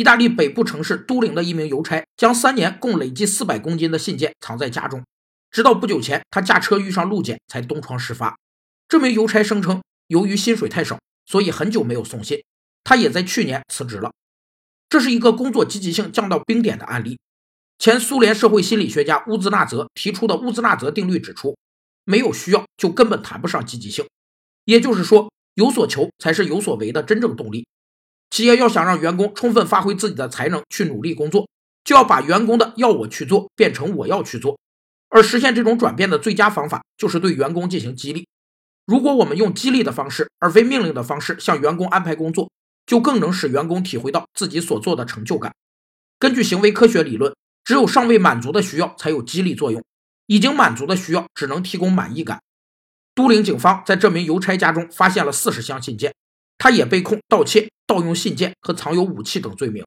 意大利北部城市都灵的一名邮差将三年共累计四百公斤的信件藏在家中，直到不久前，他驾车遇上路检才东窗事发。这名邮差声称，由于薪水太少，所以很久没有送信。他也在去年辞职了。这是一个工作积极性降到冰点的案例。前苏联社会心理学家乌兹纳泽提出的乌兹纳泽定律指出，没有需要就根本谈不上积极性。也就是说，有所求才是有所为的真正动力。企业要想让员工充分发挥自己的才能去努力工作，就要把员工的“要我去做”变成“我要去做”。而实现这种转变的最佳方法就是对员工进行激励。如果我们用激励的方式，而非命令的方式向员工安排工作，就更能使员工体会到自己所做的成就感。根据行为科学理论，只有尚未满足的需要才有激励作用，已经满足的需要只能提供满意感。都灵警方在这名邮差家中发现了四十箱信件，他也被控盗窃。盗用信件和藏有武器等罪名，